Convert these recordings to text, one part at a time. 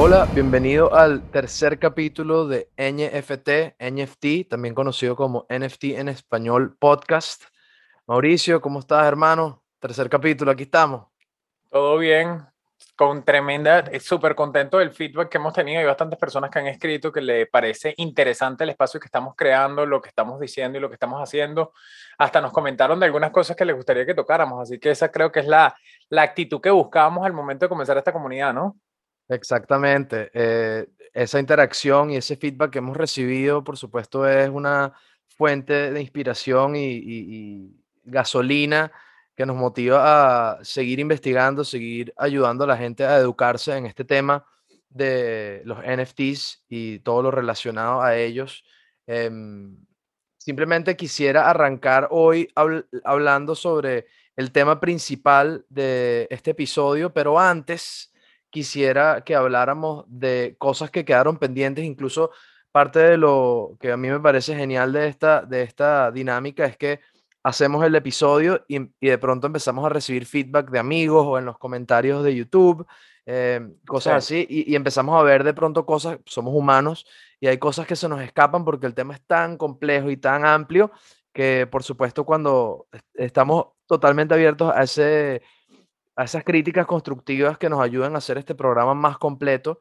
Hola, bienvenido al tercer capítulo de NFT, NFT, también conocido como NFT en español podcast. Mauricio, ¿cómo estás, hermano? Tercer capítulo, aquí estamos. Todo bien, con tremenda, súper contento del feedback que hemos tenido. Hay bastantes personas que han escrito que le parece interesante el espacio que estamos creando, lo que estamos diciendo y lo que estamos haciendo. Hasta nos comentaron de algunas cosas que les gustaría que tocáramos. Así que esa creo que es la, la actitud que buscábamos al momento de comenzar esta comunidad, ¿no? Exactamente. Eh, esa interacción y ese feedback que hemos recibido, por supuesto, es una fuente de inspiración y, gasolina que nos motiva a seguir investigando, seguir ayudando a la gente a educarse en este tema de los NFTs y todo lo relacionado a ellos. Em, simplemente quisiera arrancar hoy hablando sobre el tema principal de este episodio, pero antes quisiera que habláramos de cosas que quedaron pendientes, incluso parte de lo que a mí me parece genial de esta, de esta dinámica es que hacemos el episodio y, de pronto empezamos a recibir feedback de amigos o en los comentarios de YouTube, em, cosas así, y, empezamos a ver de pronto cosas, somos humanos y hay cosas que se nos escapan porque el tema es tan complejo y tan amplio que por supuesto cuando estamos totalmente abiertos a, ese, a esas críticas constructivas que nos ayudan a hacer este programa más completo,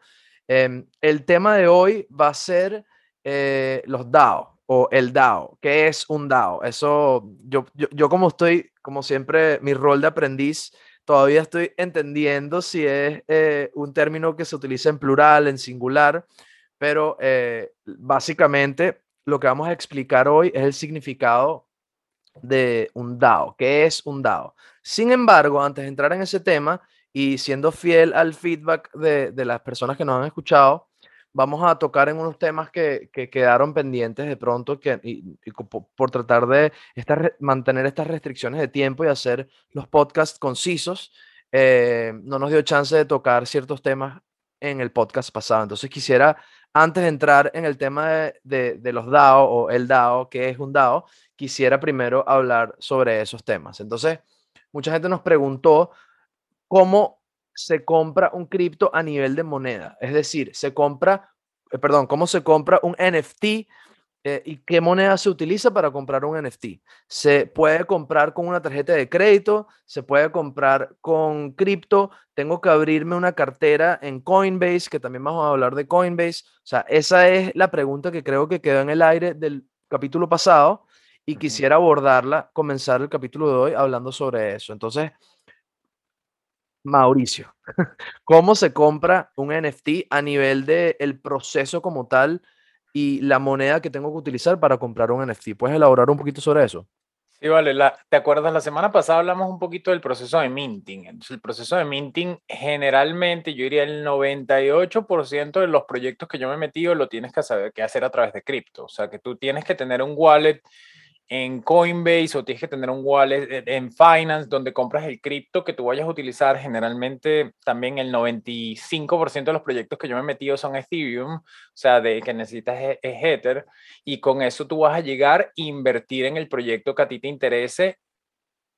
em, el tema de hoy va a ser eh, los DAO o el DAO. ¿Qué es un DAO? Eso, yo, yo, como estoy, como siempre, mi rol de aprendiz, todavía estoy entendiendo si es eh, un término que se utiliza en plural, en singular, pero eh, básicamente lo que vamos a explicar hoy es el significado de un DAO. ¿Qué es un DAO? Sin embargo, antes de entrar en ese tema y siendo fiel al feedback de, de las personas que nos han escuchado, vamos a tocar en unos temas que, quedaron pendientes de pronto que, por, tratar de mantener estas restricciones de tiempo y hacer los podcasts concisos, eh, no nos dio chance de tocar ciertos temas en el podcast pasado. Entonces quisiera, antes de entrar en el tema de, de los DAO o el DAO, que es un DAO, quisiera primero hablar sobre esos temas. Entonces, mucha gente nos preguntó cómo se compra un cripto a nivel de moneda. Es decir, se compra, eh, perdón, cómo se compra un NFT eh, y qué moneda se utiliza para comprar un NFT. Se puede comprar con una tarjeta de crédito, se puede comprar con cripto. Tengo que abrirme una cartera en Coinbase, que también vamos a hablar de Coinbase. O sea, esa es la pregunta que creo que quedó en el aire del capítulo pasado y quisiera abordarla, comenzar el capítulo de hoy hablando sobre eso. Entonces, Mauricio, ¿cómo se compra un NFT a nivel del el proceso como tal y la moneda que tengo que utilizar para comprar un NFT? ¿Puedes elaborar un poquito sobre eso? Sí, vale. La, ¿Te acuerdas? La semana pasada hablamos un poquito del proceso de minting. Entonces, el proceso de minting, generalmente, yo diría el 98% de los proyectos que yo me he metido lo tienes que, saber, que hacer a través de cripto. O sea, que tú tienes que tener un wallet en Coinbase o tienes que tener un wallet en Finance donde compras el cripto que tú vayas a utilizar. Generalmente también el 95% de los proyectos que yo me he metido son Ethereum, o sea, de que necesitas es e, Ether y con eso tú vas a llegar a invertir en el proyecto que a ti te interese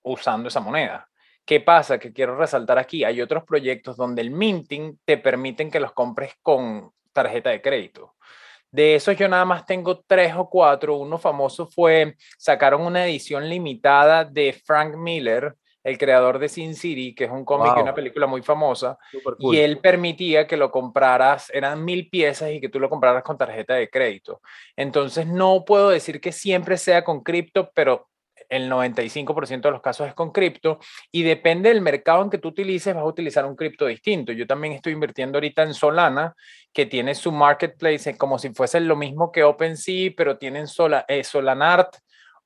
usando esa moneda. ¿Qué pasa? Que quiero resaltar aquí, hay otros proyectos donde el minting te permiten que los compres con tarjeta de crédito. De esos yo nada más tengo tres o cuatro. Uno famoso fue, sacaron una edición limitada de Frank Miller, el creador de Sin City, que es un cómic y una película muy famosa, y él permitía que lo compraras, eran mil piezas y que tú lo compraras con tarjeta de crédito. Entonces no puedo decir que siempre sea con cripto, pero el 95% de los casos es con cripto y depende del mercado en que tú utilices, vas a utilizar un cripto distinto. Yo también estoy invirtiendo ahorita en Solana, que tiene su marketplace como si fuese lo mismo que OpenSea, pero tienen Sola, eh, Solanart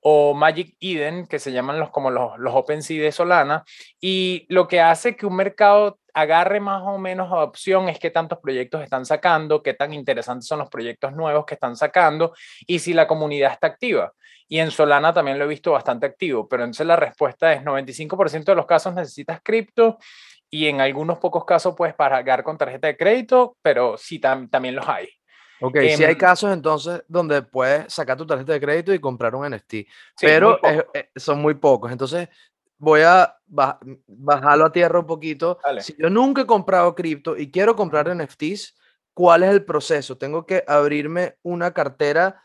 o Magic Eden, que se llaman los, como los, los OpenSea de Solana, y lo que hace que un mercado agarre más o menos opción es qué tantos proyectos están sacando, qué tan interesantes son los proyectos nuevos que están sacando y si la comunidad está activa. Y en Solana también lo he visto bastante activo, pero entonces la respuesta es 95% de los casos necesitas cripto y en algunos pocos casos puedes pagar con tarjeta de crédito, pero sí también los hay. Ok, si hay em, casos entonces donde puedes sacar tu tarjeta de crédito y comprar un NFT, pero eh, son muy pocos. Entonces voy a bajarlo a tierra un poquito. Si yo nunca he comprado cripto y quiero comprar NFTs, ¿cuál es el proceso? Tengo que abrirme una cartera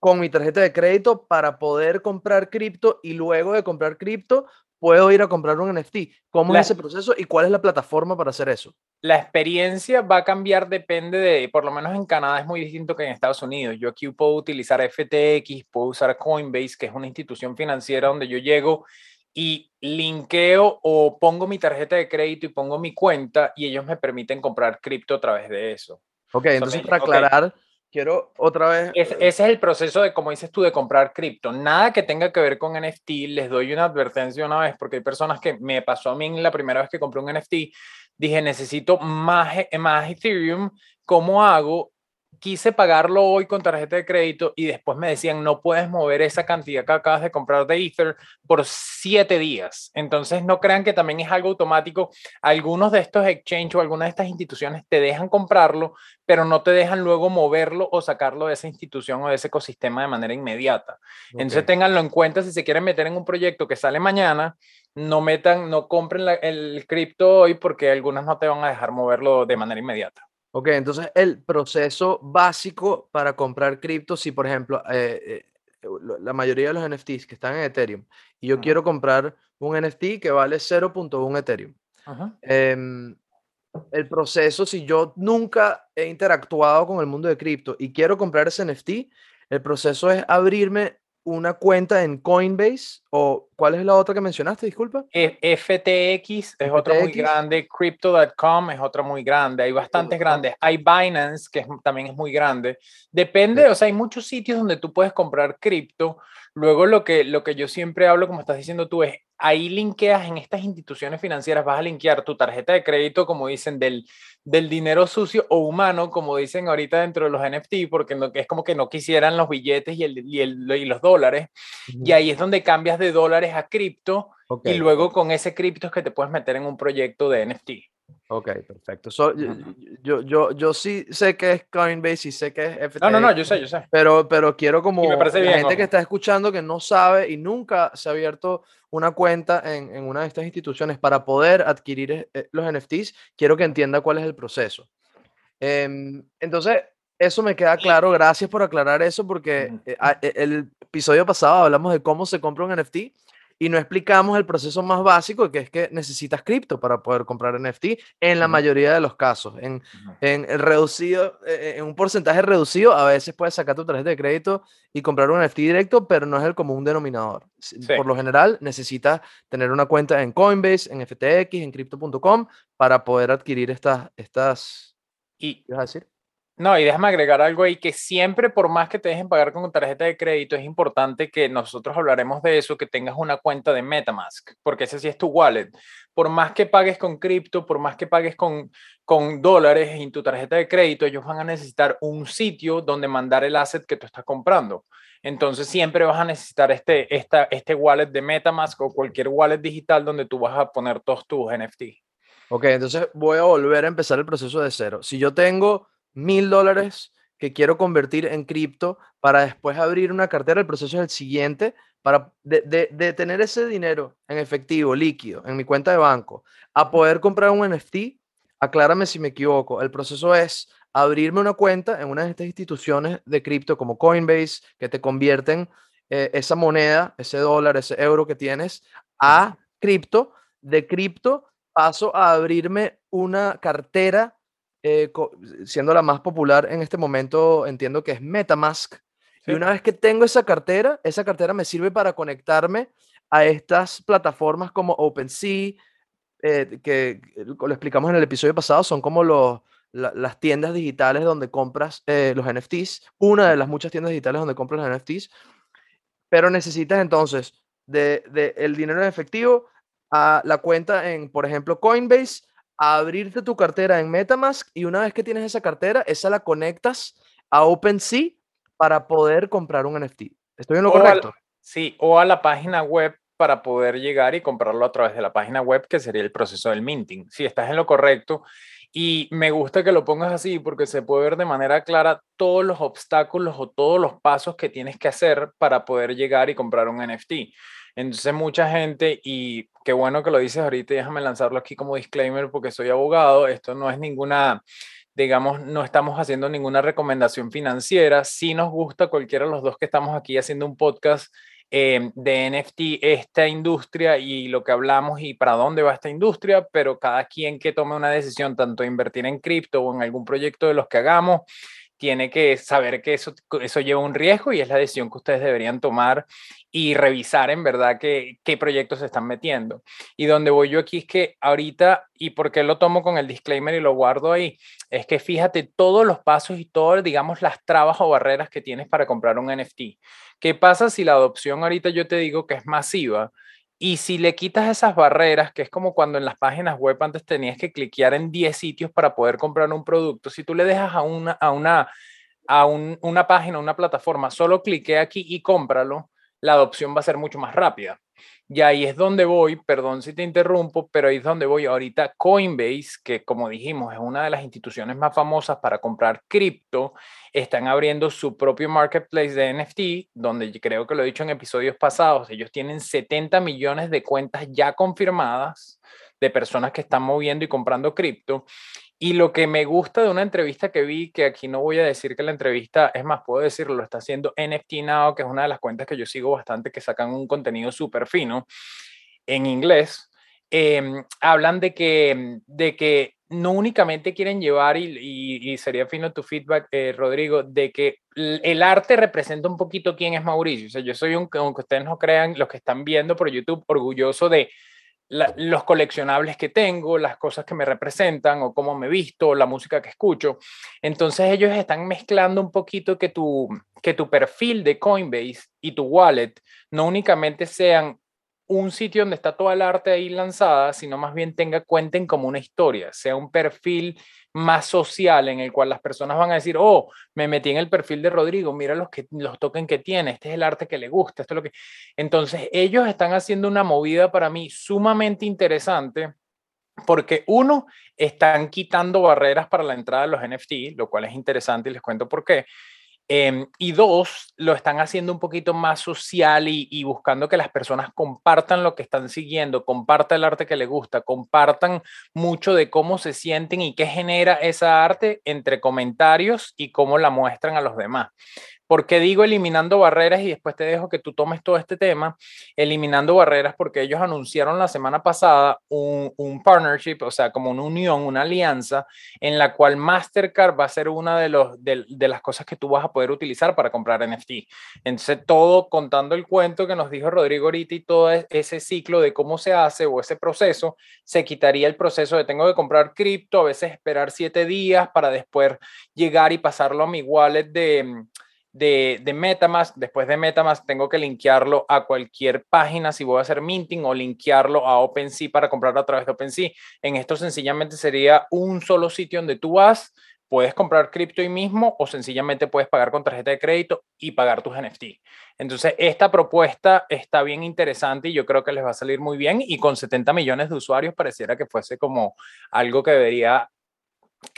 con mi tarjeta de crédito para poder comprar cripto y luego de comprar cripto puedo ir a comprar un NFT. ¿Cómo es ese proceso y cuál es la plataforma para hacer eso? La experiencia va a cambiar, depende de, por lo menos en Canadá es muy distinto que en Estados Unidos. Yo aquí puedo utilizar FTX, puedo usar Coinbase, que es una institución financiera donde yo llego y linkeo o pongo mi tarjeta de crédito y pongo mi cuenta y ellos me permiten comprar cripto a través de eso. Ok, entonces para aclarar, quiero otra vez... Eh, ese es el proceso de, como dices tú, de comprar cripto. Nada que tenga que ver con NFT. Les doy una advertencia una vez, porque hay personas que me pasó a mí la primera vez que compré un NFT. Dije, necesito más, más Ethereum. ¿Cómo hago? Quise pagarlo hoy con tarjeta de crédito y después me decían, no puedes mover esa cantidad que acabas de comprar de Ether por siete días. Entonces, no crean que también es algo automático. Algunos de estos exchange o algunas de estas instituciones te dejan comprarlo, pero no te dejan luego moverlo o sacarlo de esa institución o de ese ecosistema de manera inmediata. Entonces, ténganlo en cuenta si se quieren meter en un proyecto que sale mañana, no metan, no compren el cripto hoy porque algunas no te van a dejar moverlo de manera inmediata. Ok, entonces el proceso básico para comprar cripto, si por ejemplo eh, eh, la mayoría de los NFTs que están en Ethereum y yo quiero comprar un NFT que vale 0.1 Ethereum, em, el proceso, si yo nunca he interactuado con el mundo de cripto y quiero comprar ese NFT, el proceso es abrirme una cuenta en Coinbase o ¿cuál es la otra que mencionaste? Disculpa. FTX es otra muy grande, Crypto.com es otra muy grande, hay bastantes grandes. Hay Binance que también es muy grande. Depende, o sea, hay muchos sitios donde tú puedes comprar cripto. Luego lo que, lo que yo siempre hablo, como estás diciendo tú, es ahí linkeas en estas instituciones financieras, vas a linkear tu tarjeta de crédito, como dicen, del, del dinero sucio o humano, como dicen ahorita dentro de los NFT, porque no, es como que no quisieran los billetes y, el, y, el, y los dólares. Y ahí es donde cambias de dólares a cripto y luego con ese cripto es que te puedes meter en un proyecto de NFT. Ok, perfecto. yo, yo, yo sí sé que es Coinbase y sé que es FTX. No, no, no, yo sé, yo sé. Pero, pero quiero como la gente que está escuchando que no sabe y nunca se ha abierto una cuenta en, en una de estas instituciones para poder adquirir eh, eh, los NFTs, quiero que entienda cuál es el proceso. Em, entonces, eso me queda claro. Gracias por aclarar eso porque eh, el episodio pasado hablamos de cómo se compra un NFT y no explicamos el proceso más básico, que es que necesitas cripto para poder comprar NFT en la mayoría de los casos. En, en el reducido, eh, en un porcentaje reducido, a veces puedes sacar tu tarjeta de crédito y comprar un NFT directo, pero no es el común denominador. Por lo general, necesitas tener una cuenta en Coinbase, en FTX, en crypto.com para poder adquirir estas... estas ¿Qué vas a decir? No, y déjame agregar algo ahí, que siempre por más que te dejen pagar con tarjeta de crédito, es importante que nosotros hablaremos de eso, que tengas una cuenta de Metamask, porque ese sí es tu wallet. Por más que pagues con cripto, por más que pagues con, con dólares en tu tarjeta de crédito, ellos van a necesitar un sitio donde mandar el asset que tú estás comprando. Entonces siempre vas a necesitar este, esta, este wallet de Metamask o cualquier wallet digital donde tú vas a poner todos tus NFT. Ok, entonces voy a volver a empezar el proceso de cero. Si yo tengo mil dólares que quiero convertir en cripto para después abrir una cartera. El proceso es el siguiente. Para de, tener ese dinero en efectivo, líquido, en mi cuenta de banco, a poder comprar un NFT, aclárame si me equivoco. El proceso es abrirme una cuenta en una de estas instituciones de cripto como Coinbase, que te convierten eh, esa moneda, ese dólar, ese euro que tienes a cripto. De cripto paso a abrirme una cartera eh, siendo la más popular en este momento, entiendo que es Metamask. Y una vez que tengo esa cartera, esa cartera me sirve para conectarme a estas plataformas como OpenSea, eh, que lo explicamos en el episodio pasado, son como los, las tiendas digitales donde compras eh, los NFTs, una de las muchas tiendas digitales donde compras los NFTs, pero necesitas entonces de, de el dinero en efectivo a la cuenta en, por ejemplo, Coinbase, abrirte tu cartera en Metamask y una vez que tienes esa cartera, esa la conectas a OpenSea para poder comprar un NFT. ¿Estoy en lo correcto? sí, o a la página web para poder llegar y comprarlo a través de la página web, que sería el proceso del minting. Sí, estás en lo correcto. Y me gusta que lo pongas así porque se puede ver de manera clara todos los obstáculos o todos los pasos que tienes que hacer para poder llegar y comprar un NFT. Entonces mucha gente, y qué bueno que lo dices ahorita, déjame lanzarlo aquí como disclaimer porque soy abogado, esto no es ninguna digamos, no estamos haciendo ninguna recomendación financiera. Si nos gusta cualquiera de los dos que estamos aquí haciendo un podcast eh, de NFT, esta industria y lo que hablamos y para dónde va esta industria, pero cada quien que tome una decisión, tanto invertir en cripto o en algún proyecto de los que hagamos, tiene que saber que eso, eso lleva un riesgo y es la decisión que ustedes deberían tomar y revisar en verdad qué, qué proyectos se están metiendo. Y donde voy yo aquí es que ahorita, y por qué lo tomo con el disclaimer y lo guardo ahí, es que fíjate todos los pasos y todas, digamos, las trabas o barreras que tienes para comprar un NFT. ¿Qué pasa si la adopción ahorita yo te digo que es masiva? Y si le quitas esas barreras, que es como cuando en las páginas web antes tenías que cliquear en 10 sitios para poder comprar un producto, si tú le dejas a una, a una, a una página, una plataforma, solo clique aquí y cómpralo, la adopción va a ser mucho más rápida. Y ahí es donde voy, perdón si te interrumpo, pero ahí es donde voy ahorita. Coinbase, que como dijimos es una de las instituciones más famosas para comprar cripto, están abriendo su propio marketplace de NFT, donde creo que lo he dicho en episodios pasados, ellos tienen 70 millones de cuentas ya confirmadas de personas que están moviendo y comprando cripto. Y lo que me gusta de una entrevista que vi, que aquí no voy a decir que la entrevista, es más, puedo decirlo, lo está haciendo NFT Now, que es una de las cuentas que yo sigo bastante, que sacan un contenido súper fino en inglés. Em, hablan de que, de que no únicamente quieren llevar, y, y, sería fino tu feedback, eh, Rodrigo, de que el arte representa un poquito quién es Mauricio. O sea, yo soy un, aunque ustedes no crean, los que están viendo por YouTube, orgulloso de los coleccionables que tengo, las cosas que me representan o cómo me visto, la música que escucho. Entonces ellos están mezclando un poquito que tu, que tu perfil de Coinbase y tu wallet no únicamente sean un sitio donde está toda el arte ahí lanzada, sino más bien tenga cuenten como una historia, sea un perfil más social en el cual las personas van a decir, oh, me metí en el perfil de Rodrigo, mira los, que, los tokens que tiene, este es el arte que le gusta, esto es lo que... Entonces, ellos están haciendo una movida para mí sumamente interesante porque uno, están quitando barreras para la entrada de los NFT, lo cual es interesante y les cuento por qué. Em, y dos, lo están haciendo un poquito más social y, buscando que las personas compartan lo que están siguiendo, compartan el arte que les gusta, compartan mucho de cómo se sienten y qué genera esa arte entre comentarios y cómo la muestran a los demás. ¿Por qué digo eliminando barreras y después te dejo que tú tomes todo este tema? Eliminando barreras porque ellos anunciaron la semana pasada un, un, partnership, o sea, como una unión, una alianza en la cual Mastercard va a ser una de, los, de, de las cosas que tú vas a poder utilizar para comprar NFT. Entonces, todo contando el cuento que nos dijo Rodrigo ahorita y todo e, ese ciclo de cómo se hace o ese proceso, se quitaría el proceso de tengo que comprar cripto, a veces esperar siete días para después llegar y pasarlo a mi wallet de de, de, Metamask. Después de Metamask tengo que linkearlo a cualquier página si voy a hacer minting o linkearlo a OpenSea para comprarlo a través de OpenSea. En esto sencillamente sería un solo sitio donde tú vas, puedes comprar cripto ahí mismo o sencillamente puedes pagar con tarjeta de crédito y pagar tus NFT. Entonces, esta propuesta está bien interesante y yo creo que les va a salir muy bien y con 70 millones de usuarios pareciera que fuese como algo que debería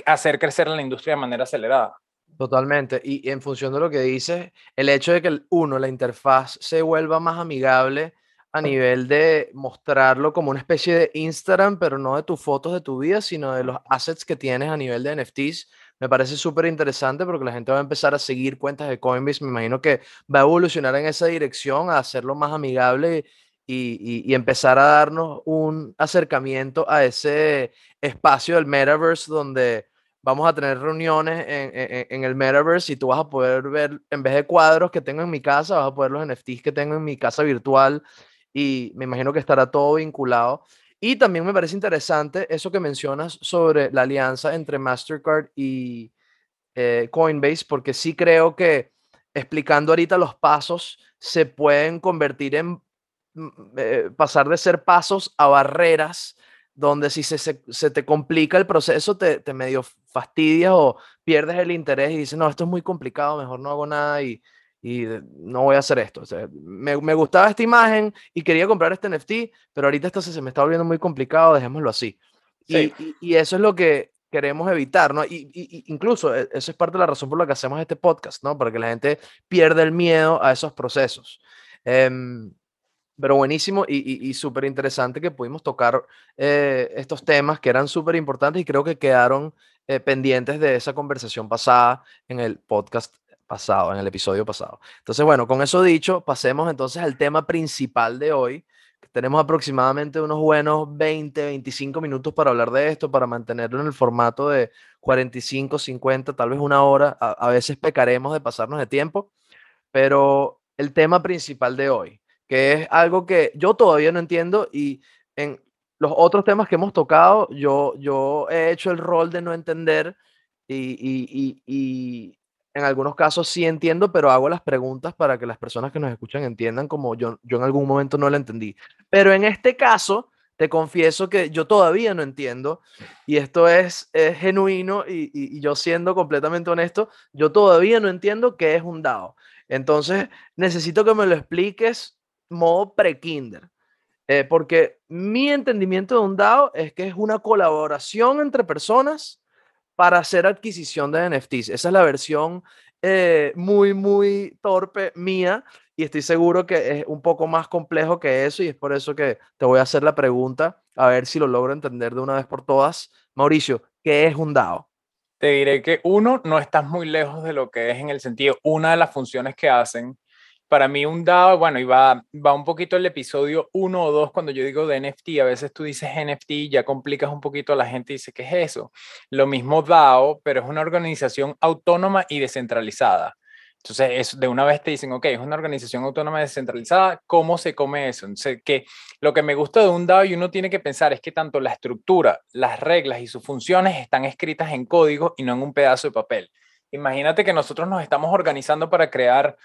hacer crecer la industria de manera acelerada. Totalmente. Y, en función de lo que dices, el hecho de que el, uno, la interfaz se vuelva más amigable a nivel de mostrarlo como una especie de Instagram, pero no de tus fotos de tu vida, sino de los assets que tienes a nivel de NFTs, me parece súper interesante porque la gente va a empezar a seguir cuentas de Coinbase. Me imagino que va a evolucionar en esa dirección, a hacerlo más amigable y, y empezar a darnos un acercamiento a ese espacio del metaverse donde vamos a tener reuniones en, el metaverse y tú vas a poder ver, en vez de cuadros que tengo en mi casa, vas a poder los NFTs que tengo en mi casa virtual y me imagino que estará todo vinculado. Y también me parece interesante eso que mencionas sobre la alianza entre Mastercard y eh, Coinbase, porque sí creo que explicando ahorita los pasos se pueden convertir en mm, eh, pasar de ser pasos a barreras donde si se, se, te complica el proceso, te, te, medio fastidias o pierdes el interés y dices, no, esto es muy complicado, mejor no hago nada y, y no voy a hacer esto. O sea, me, me, gustaba esta imagen y quería comprar este NFT, pero ahorita esto se, me está volviendo muy complicado, dejémoslo así. Y, y, eso es lo que queremos evitar, ¿no? Y, y, incluso e, eso es parte de la razón por la que hacemos este podcast, ¿no? Para que la gente pierda el miedo a esos procesos. Um, pero buenísimo y, y, súper interesante que pudimos tocar eh, estos temas que eran súper importantes y creo que quedaron eh, pendientes de esa conversación pasada en el podcast pasado, en el episodio pasado. Entonces, bueno, con eso dicho, pasemos entonces al tema principal de hoy. Tenemos aproximadamente unos buenos 20, 25 minutos para hablar de esto, para mantenerlo en el formato de 45, 50, tal vez una hora. A, veces pecaremos de pasarnos de tiempo, pero el tema principal de hoy, que es algo que yo todavía no entiendo y en los otros temas que hemos tocado, yo, yo he hecho el rol de no entender y, y, y, en algunos casos sí entiendo, pero hago las preguntas para que las personas que nos escuchan entiendan como yo, yo en algún momento no la entendí. Pero en este caso, te confieso que yo todavía no entiendo y esto es, genuino y, y, yo siendo completamente honesto, yo todavía no entiendo qué es un DAO. Entonces, necesito que me lo expliques modo pre-kinder. Eh, porque mi entendimiento de un DAO es que es una colaboración entre personas para hacer adquisición de NFTs. Esa es la versión eh, muy, muy torpe mía y estoy seguro que es un poco más complejo que eso y es por eso que te voy a hacer la pregunta a ver si lo logro entender de una vez por todas. Mauricio, ¿qué es un DAO? Te diré que uno, no estás muy lejos de lo que es en el sentido, una de las funciones que hacen para mí un DAO, bueno, y va, va un poquito el episodio 1 o 2 cuando yo digo de NFT, a veces tú dices NFT y ya complicas un poquito a la gente y dice, ¿qué es eso? Lo mismo DAO, pero es una organización autónoma y descentralizada. Entonces, es, de una vez te dicen, ok, es una organización autónoma descentralizada, ¿cómo se come eso? Entonces, que lo que me gusta de un DAO y uno tiene que pensar es que tanto la estructura, las reglas y sus funciones están escritas en código y no en un pedazo de papel. Imagínate que nosotros nos estamos organizando para crear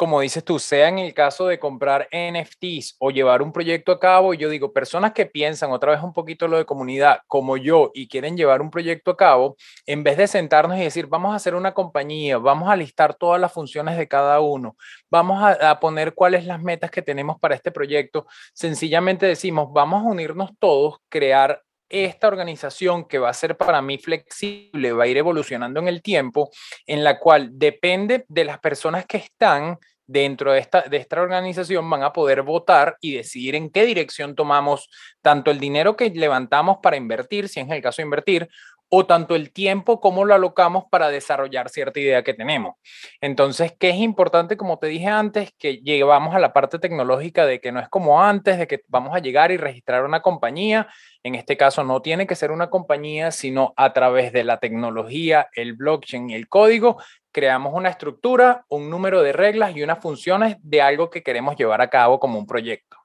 como dices tú, sea en el caso de comprar NFTs o llevar un proyecto a cabo, yo digo, personas que piensan otra vez un poquito lo de comunidad como yo y quieren llevar un proyecto a cabo, en vez de sentarnos y decir, vamos a hacer una compañía, vamos a listar todas las funciones de cada uno, vamos a, a poner cuáles las metas que tenemos para este proyecto, sencillamente decimos, vamos a unirnos todos, crear esta organización que va a ser para mí flexible, va a ir evolucionando en el tiempo, en la cual depende de las personas que están dentro de esta, de esta organización, van a poder votar y decidir en qué dirección tomamos tanto el dinero que levantamos para invertir, si es el caso de invertir, o tanto el tiempo como lo alocamos para desarrollar cierta idea que tenemos. Entonces, ¿qué es importante? Como te dije antes, que llevamos a la parte tecnológica de que no es como antes, de que vamos a llegar y registrar una compañía. En este caso, no tiene que ser una compañía, sino a través de la tecnología, el blockchain y el código, creamos una estructura, un número de reglas y unas funciones de algo que queremos llevar a cabo como un proyecto.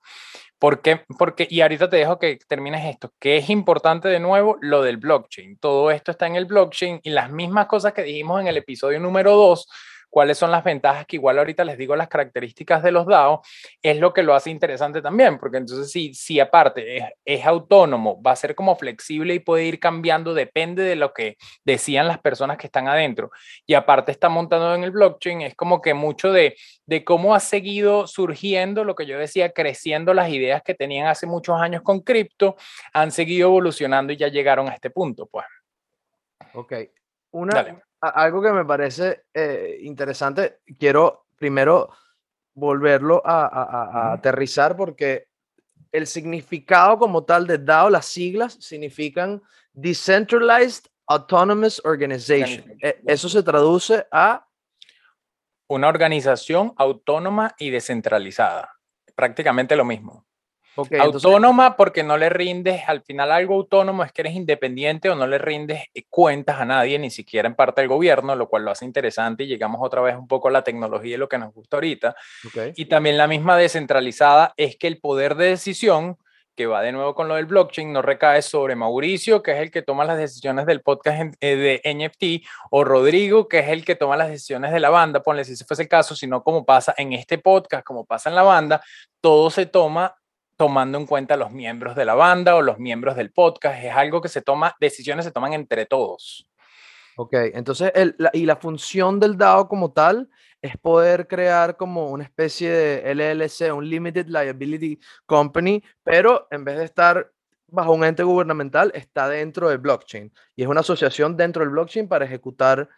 ¿Por qué? Porque, y ahorita te dejo que termines esto, que es importante de nuevo lo del blockchain. Todo esto está en el blockchain y las mismas cosas que dijimos en el episodio número 2 cuáles son las ventajas, que igual ahorita les digo las características de los DAO, es lo que lo hace interesante también, porque entonces si, si aparte es, es autónomo, va a ser como flexible y puede ir cambiando, depende de lo que decían las personas que están adentro. Y aparte está montando en el blockchain, es como que mucho de, de cómo ha seguido surgiendo lo que yo decía, creciendo las ideas que tenían hace muchos años con cripto, han seguido evolucionando y ya llegaron a este punto, pues. Ok. Una, algo que me parece eh, interesante, quiero primero volverlo a, aterrizar porque el significado como tal de DAO, las siglas significan Decentralized Autonomous Organization. E, eso se traduce a... Una organización autónoma y descentralizada. Prácticamente lo mismo autónoma porque no le rindes, al final algo autónomo es que eres independiente o no le rindes eh, cuentas a nadie, ni siquiera en parte del gobierno, lo cual lo hace interesante y llegamos otra vez un poco a la tecnología y lo que nos gusta ahorita. Y también la misma descentralizada es que el poder de decisión, que va de nuevo con lo del blockchain, no recae sobre Mauricio, que es el que toma las decisiones del podcast eh, de NFT, o Rodrigo, que es el que toma las decisiones de la banda, ponle si ese fuese el caso, sino como pasa en este podcast, como pasa en la banda, todo se toma tomando en cuenta los miembros de la banda o los miembros del podcast. Es algo que se toma, decisiones se toman entre todos. Ok, entonces, el, y la función del DAO como tal es poder crear como una especie de LLC, un Limited Liability Company, pero en vez de estar bajo un ente gubernamental, está dentro del blockchain. Y es una asociación dentro del blockchain para ejecutar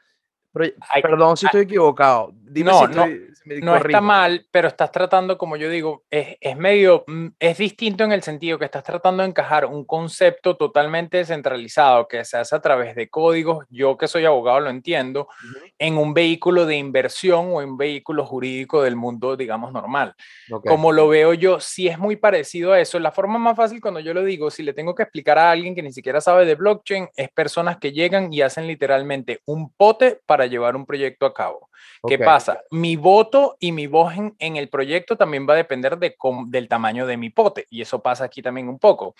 perdón si estoy equivocado. Dime no, si no, está mal, pero estás tratando, como yo digo, es, es, medio, mm, es distinto en el sentido que estás tratando de encajar un concepto totalmente descentralizado que se hace a través de códigos, yo que soy abogado lo entiendo, en un vehículo de inversión o en un vehículo jurídico del mundo, digamos, normal. Como lo veo yo, sí es muy parecido a eso. La forma más fácil cuando yo lo digo, si le tengo que explicar a alguien que ni siquiera sabe de blockchain, es personas que llegan y hacen literalmente un pote para llevar un proyecto a cabo. ¿Qué pasa? Mi voto y mi voz en, el proyecto también va a depender de, del tamaño de mi pote y eso pasa aquí también un poco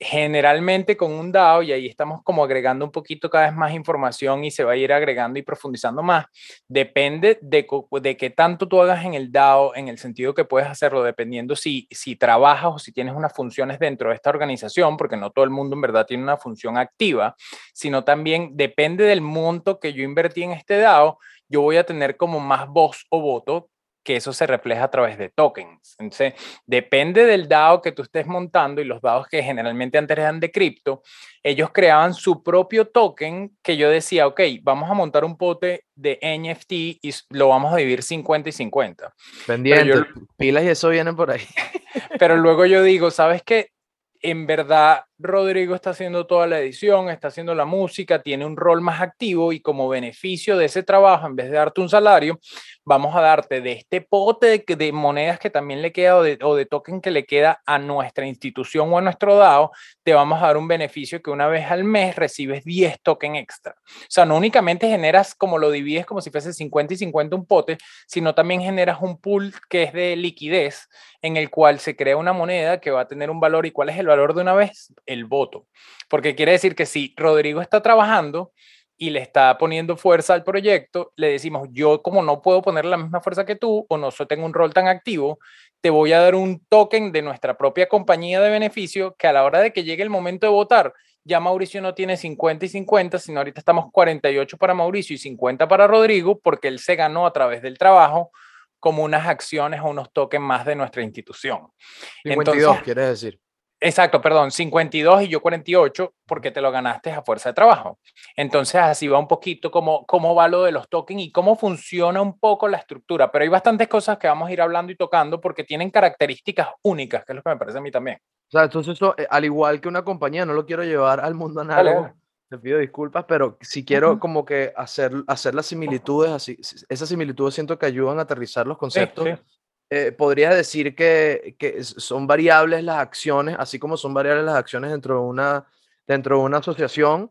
generalmente con un DAO, y ahí estamos como agregando un poquito cada vez más información y se va a ir agregando y profundizando más, depende de, de qué tanto tú hagas en el DAO, en el sentido que puedes hacerlo, dependiendo si, si trabajas o si tienes unas funciones dentro de esta organización, porque no todo el mundo en verdad tiene una función activa, sino también depende del monto que yo invertí en este DAO, yo voy a tener como más voz o voto que eso se refleja a través de tokens. Entonces, depende del DAO que tú estés montando y los DAOs que generalmente antes eran de cripto, ellos creaban su propio token que yo decía, ok, vamos a montar un pote de NFT y lo vamos a dividir 50 y 50. Pendiente, pilas y eso viene por ahí. pero luego yo digo, ¿sabes qué? En verdad, Rodrigo está haciendo toda la edición, está haciendo la música, tiene un rol más activo y como beneficio de ese trabajo, en vez de darte un salario, vamos a darte de este pote de, monedas que también le queda o de, o de, token que le queda a nuestra institución o a nuestro DAO, te vamos a dar un beneficio que una vez al mes recibes 10 token extra. O sea, no únicamente generas como lo divides como si fuese 50 y 50 un pote, sino también generas un pool que es de liquidez en el cual se crea una moneda que va a tener un valor. ¿Y cuál es el valor de una vez? El voto. Porque quiere decir que si Rodrigo está trabajando y le está poniendo fuerza al proyecto, le decimos, yo como no puedo poner la misma fuerza que tú o no tengo un rol tan activo, te voy a dar un token de nuestra propia compañía de beneficio que a la hora de que llegue el momento de votar, ya Mauricio no tiene 50 y 50, sino ahorita estamos 48 para Mauricio y 50 para Rodrigo, porque él se ganó a través del trabajo como unas acciones o unos tokens más de nuestra institución. 52, quiere decir. Exacto, perdón, 52 y yo 48 porque te lo ganaste a fuerza de trabajo. Entonces así va un poquito cómo, cómo va lo de los tokens y cómo funciona un poco la estructura. Pero hay bastantes cosas que vamos a ir hablando y tocando porque tienen características únicas, que es lo que me parece a mí también. O sea, entonces eso, eh, al igual que una compañía, no lo quiero llevar al mundo análogo. Te pido disculpas, pero si quiero como que hacer, hacer las similitudes, así, esas similitudes siento que ayudan a aterrizar los conceptos. Eh, podrías decir que, que, son variables las acciones, así como son variables las acciones dentro de una, dentro de una asociación.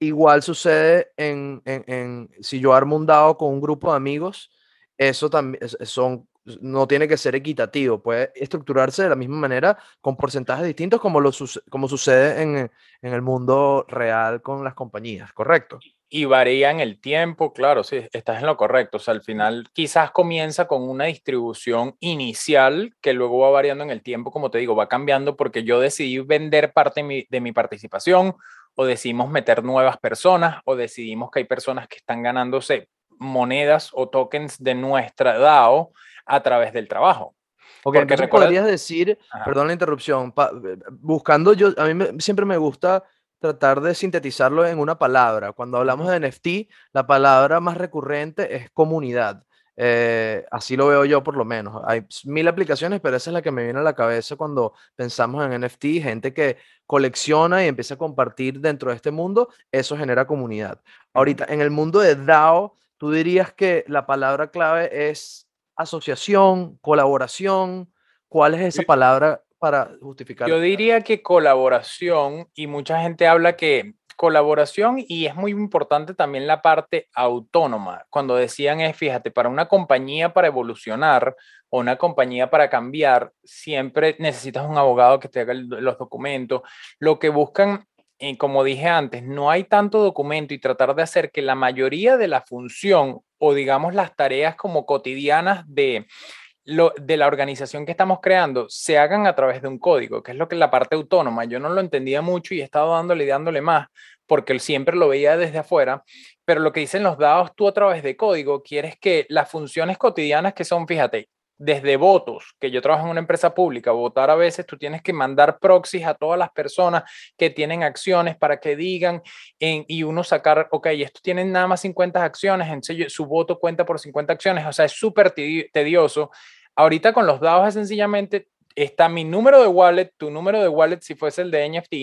Igual sucede en, en, en si yo armo un dado con un grupo de amigos, eso también son, no tiene que ser equitativo, puede estructurarse de la misma manera con porcentajes distintos como, lo, como sucede en, en el mundo real con las compañías, ¿correcto? Y varía en el tiempo, claro, sí, estás en lo correcto. O sea, al final quizás comienza con una distribución inicial que luego va variando en el tiempo, como te digo, va cambiando porque yo decidí vender parte de mi, participación o decidimos meter nuevas personas o decidimos que hay personas que están ganándose monedas o tokens de nuestra DAO a través del trabajo. Ok, entonces podrías decir, perdón la interrupción, buscando yo, a mí siempre me gusta tratar de sintetizarlo en una palabra. Cuando hablamos de NFT, la palabra más recurrente es comunidad. Eh, así lo veo yo por lo menos. Hay mil aplicaciones, pero esa es la que me viene a la cabeza cuando pensamos en NFT, gente que colecciona y empieza a compartir dentro de este mundo, eso genera comunidad. Ahorita, en el mundo de DAO, tú dirías que la palabra clave es asociación, colaboración. ¿Cuál es esa palabra para justificar? Yo diría que colaboración, y mucha gente habla que colaboración y es muy importante también la parte autónoma. Cuando decían es, fíjate, para una compañía para evolucionar o una compañía para cambiar, siempre necesitas un abogado que te haga los documentos. Lo que buscan, y como dije antes, no hay tanto documento y tratar de hacer que la mayoría de la función o digamos las tareas como cotidianas de de la organización que estamos creando se hagan a través de un código, que es lo que la parte autónoma. Yo no lo entendía mucho y he estado dándole y dándole más porque siempre lo veía desde afuera, pero lo que dicen los dados tú a través de código, quieres que las funciones cotidianas que son, fíjate, desde votos, que yo trabajo en una empresa pública, votar a veces tú tienes que mandar proxies a todas las personas que tienen acciones para que digan y uno sacar, ok, estos tienen nada más 50 acciones, entonces su voto cuenta por 50 acciones, o sea, es súper tedioso. Ahorita con los dados es sencillamente está mi número de wallet, tu número de wallet si fuese el de NFT,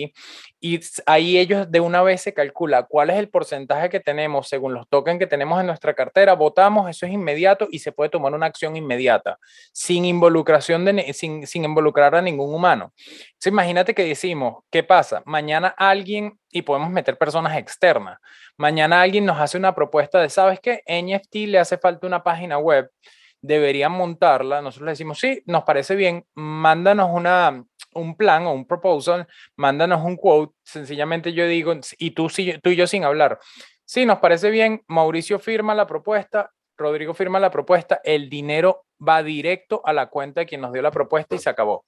y ahí ellos de una vez se calcula cuál es el porcentaje que tenemos según los tokens que tenemos en nuestra cartera, votamos, eso es inmediato y se puede tomar una acción inmediata, sin involucración de, sin, sin involucrar a ningún humano. Entonces, imagínate que decimos, ¿qué pasa? Mañana alguien, y podemos meter personas externas, mañana alguien nos hace una propuesta de, ¿sabes qué? NFT le hace falta una página web deberían montarla. Nosotros le decimos, sí, nos parece bien, mándanos una, un plan o un proposal, mándanos un quote. Sencillamente yo digo, y tú, tú y yo sin hablar, sí, nos parece bien, Mauricio firma la propuesta, Rodrigo firma la propuesta, el dinero va directo a la cuenta de quien nos dio la propuesta y se acabó.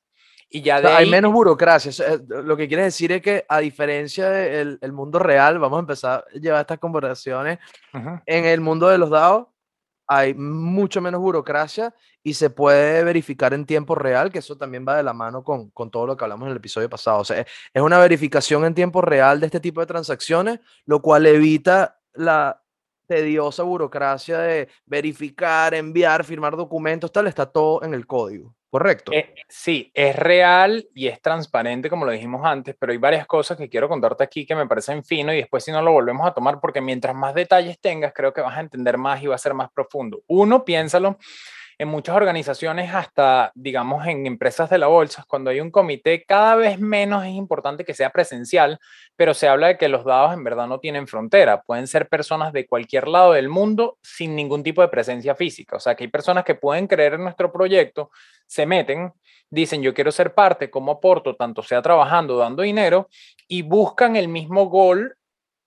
Y ya de hay menos burocracia. Lo que quiere decir es que, a diferencia del mundo real, vamos a empezar a llevar estas conversaciones en el mundo de los dados hay mucho menos burocracia y se puede verificar en tiempo real, que eso también va de la mano con, con todo lo que hablamos en el episodio pasado. O sea, es una verificación en tiempo real de este tipo de transacciones, lo cual evita la tediosa burocracia de verificar, enviar, firmar documentos, tal, está todo en el código. ¿Correcto? Eh, sí, es real y es transparente, como lo dijimos antes, pero hay varias cosas que quiero contarte aquí que me parecen fino y después si no lo volvemos a tomar, porque mientras más detalles tengas, creo que vas a entender más y va a ser más profundo. Uno, piénsalo, en muchas organizaciones, hasta digamos en empresas de la bolsa, cuando hay un comité, cada vez menos es importante que sea presencial, pero se habla de que los dados en verdad no tienen frontera. Pueden ser personas de cualquier lado del mundo sin ningún tipo de presencia física. O sea, que hay personas que pueden creer en nuestro proyecto, se meten, dicen yo quiero ser parte, como aporto, tanto sea trabajando, dando dinero, y buscan el mismo gol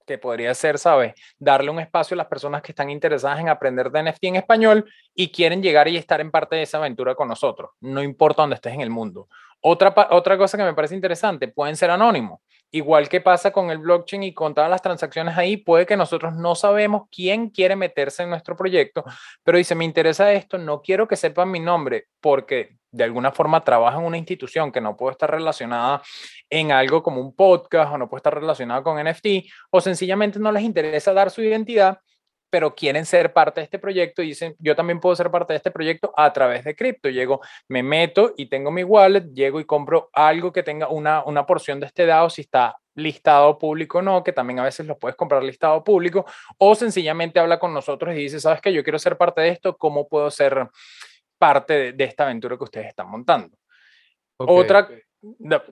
que podría ser, ¿sabes? Darle un espacio a las personas que están interesadas en aprender de NFT en español y quieren llegar y estar en parte de esa aventura con nosotros, no importa dónde estés en el mundo. Otra, otra cosa que me parece interesante, pueden ser anónimos. Igual que pasa con el blockchain y con todas las transacciones ahí, puede que nosotros no sabemos quién quiere meterse en nuestro proyecto, pero dice, me interesa esto, no quiero que sepan mi nombre porque de alguna forma trabaja en una institución que no puede estar relacionada en algo como un podcast o no puede estar relacionada con NFT o sencillamente no les interesa dar su identidad pero quieren ser parte de este proyecto y dicen, yo también puedo ser parte de este proyecto a través de cripto. Llego, me meto y tengo mi wallet, llego y compro algo que tenga una, una porción de este DAO si está listado público o no, que también a veces lo puedes comprar listado público, o sencillamente habla con nosotros y dice, sabes que yo quiero ser parte de esto, ¿cómo puedo ser parte de, esta aventura que ustedes están montando? Otra,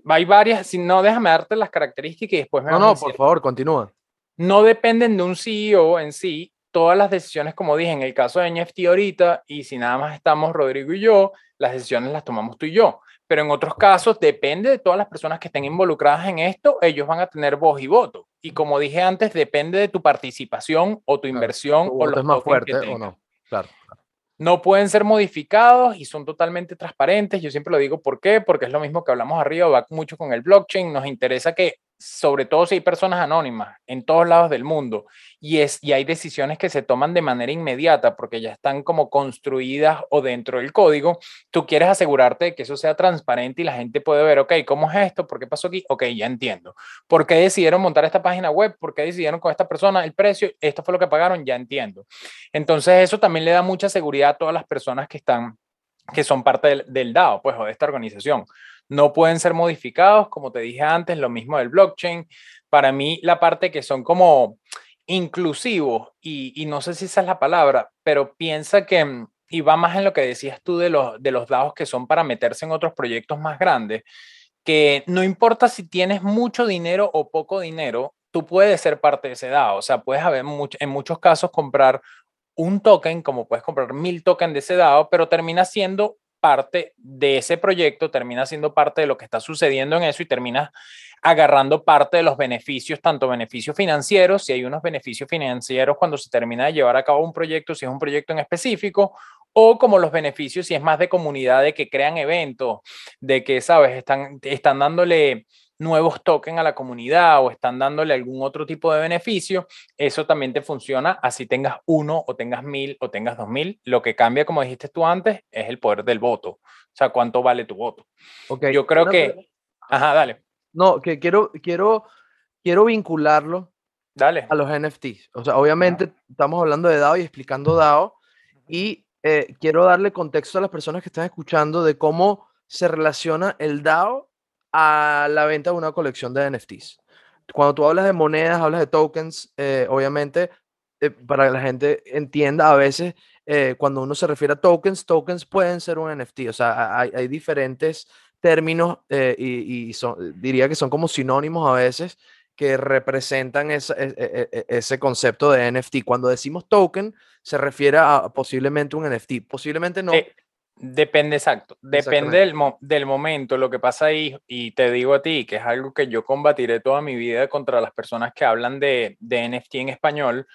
hay varias, si no, déjame darte las características y después me... No, no, por favor, continúa. No dependen de un CEO en sí, todas las decisiones, como dije, en el caso de NFT ahorita, y si nada más estamos Rodrigo y yo, las decisiones las tomamos tú y yo. Pero en otros casos, depende de todas las personas que estén involucradas en esto, ellos van a tener voz y voto. Y como dije antes, depende de tu participación o tu inversión o los más fuerte o no. Claro. No pueden ser modificados y son totalmente transparentes. Yo siempre lo digo, ¿por qué? Porque es lo mismo que hablamos arriba, va mucho con el blockchain. Nos interesa que sobre todo si hay personas anónimas en todos lados del mundo y, es, y hay decisiones que se toman de manera inmediata porque ya están como construidas o dentro del código, tú quieres asegurarte de que eso sea transparente y la gente puede ver, ok, ¿cómo es esto? ¿Por qué pasó aquí? Ok, ya entiendo. ¿Por qué decidieron montar esta página web? ¿Por qué decidieron con esta persona el precio? Esto fue lo que pagaron, ya entiendo. Entonces eso también le da mucha seguridad a todas las personas que están que son parte del, del DAO, pues, o de esta organización no pueden ser modificados, como te dije antes, lo mismo del blockchain. Para mí, la parte que son como inclusivos, y, no sé si esa es la palabra, pero piensa que, mm, y va más en lo que decías tú de los, de los dados que son para meterse en otros proyectos más grandes, que no importa si tienes mucho dinero o poco dinero, tú puedes ser parte de ese DAO. O sea, puedes haber en muchos casos comprar un token, como puedes comprar mil tokens de ese DAO, pero termina siendo parte de ese proyecto, termina siendo parte de lo que está sucediendo en eso y termina agarrando parte de los beneficios, tanto beneficios financieros, si hay unos beneficios financieros cuando se termina de llevar a cabo un proyecto, si es un proyecto en específico, o como los beneficios si es más de comunidad, de que crean eventos, de que, sabes, están, están dándole nuevos tokens a la comunidad o están dándole algún otro tipo de beneficio, eso también te funciona así tengas uno o tengas mil o tengas dos mil. Lo que cambia, como dijiste tú antes, es el poder del voto. O sea, cuánto vale tu voto. Okay. Yo creo que... Ajá, dale. No, que quiero, quiero, quiero vincularlo dale. a los NFTs. O sea, obviamente estamos hablando de DAO y explicando DAO y eh, quiero darle contexto a las personas que están escuchando de cómo se relaciona el DAO a la venta de una colección de NFTs. Cuando tú hablas de monedas, hablas de tokens, eh, obviamente, eh, para que la gente entienda, a veces cuando uno se refiere a tokens, tokens pueden ser un NFT, o sea, hay, diferentes términos y, diría que son como sinónimos a veces que representan e, e, e, ese concepto de NFT. Cuando decimos token, se refiere a posiblemente un NFT, posiblemente no. Eh, depende, exacto. Depende del, del, momento. Lo que pasa ahí, y te digo a ti, que es algo que yo combatiré toda mi vida contra las personas que hablan de, de NFT en español.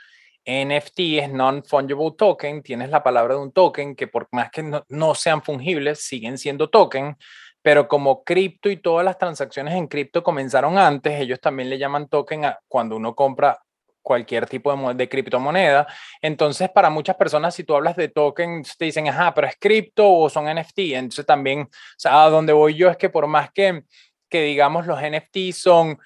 NFT es non-fungible token, tienes la palabra de un token que por más que no, no sean fungibles, siguen siendo token pero como cripto y todas las transacciones en cripto comenzaron antes, ellos también le llaman token a cuando uno compra cualquier tipo de, de, criptomoneda. Entonces, para muchas personas, si tú hablas de tokens, te dicen, ajá, pero es cripto o son NFT. Entonces, también, o sea, a donde voy yo es que por más que, que digamos los NFT son